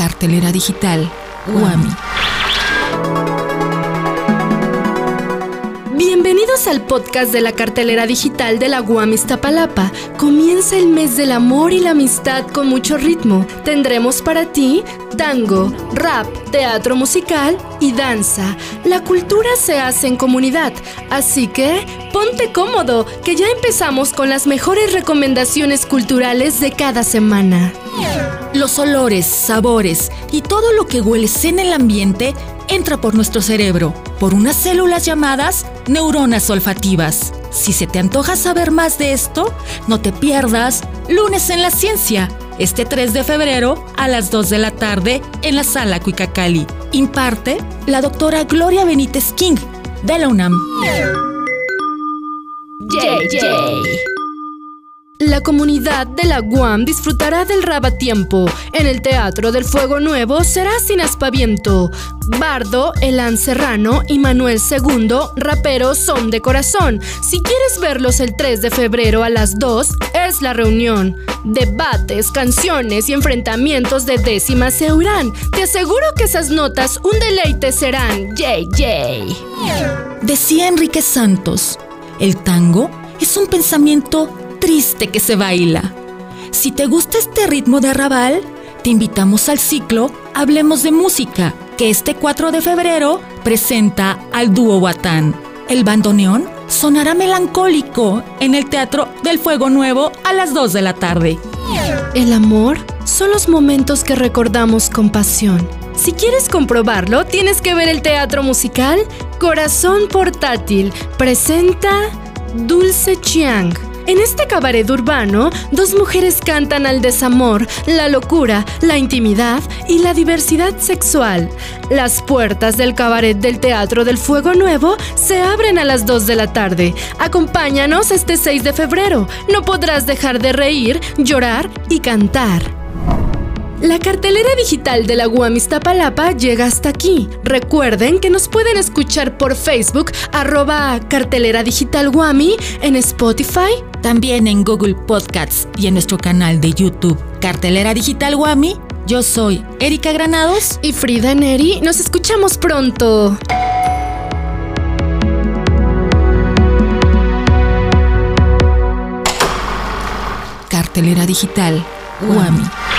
Cartelera digital Guami. Bienvenidos al podcast de la cartelera digital de la UAM Iztapalapa. Comienza el mes del amor y la amistad con mucho ritmo. Tendremos para ti tango, rap, teatro musical y danza. La cultura se hace en comunidad, así que ponte cómodo, que ya empezamos con las mejores recomendaciones culturales de cada semana. Los olores, sabores y todo lo que hueles en el ambiente entra por nuestro cerebro, por unas células llamadas neuronas olfativas. Si se te antoja saber más de esto, no te pierdas Lunes en la Ciencia, este 3 de febrero a las 2 de la tarde en la sala Cuicacali. Imparte la doctora Gloria Benítez King de la UNAM. La comunidad de la Guam disfrutará del Rabatiempo. En el Teatro del Fuego Nuevo será sin aspaviento. Bardo, Elan Serrano y Manuel II, raperos son de corazón. Si quieres verlos el 3 de febrero a las 2, es la reunión. Debates, canciones y enfrentamientos de décimas se oirán. Te aseguro que esas notas un deleite serán. JJ. Decía Enrique Santos, el tango es un pensamiento triste que se baila. Si te gusta este ritmo de arrabal, te invitamos al ciclo Hablemos de Música, que este 4 de febrero presenta al dúo Huatán. El bandoneón sonará melancólico en el Teatro del Fuego Nuevo a las 2 de la tarde. El amor son los momentos que recordamos con pasión. Si quieres comprobarlo, tienes que ver el teatro musical Corazón Portátil. Presenta Dulce Chiang en este cabaret urbano, dos mujeres cantan al desamor, la locura, la intimidad y la diversidad sexual. Las puertas del cabaret del Teatro del Fuego Nuevo se abren a las 2 de la tarde. Acompáñanos este 6 de febrero. No podrás dejar de reír, llorar y cantar. La cartelera digital de la UAM Iztapalapa llega hasta aquí. Recuerden que nos pueden escuchar por Facebook, arroba cartelera digital Guami, en Spotify, también en Google Podcasts y en nuestro canal de YouTube, Cartelera Digital Guami. Yo soy Erika Granados y Frida Neri. Nos escuchamos pronto. Cartelera Digital Guami.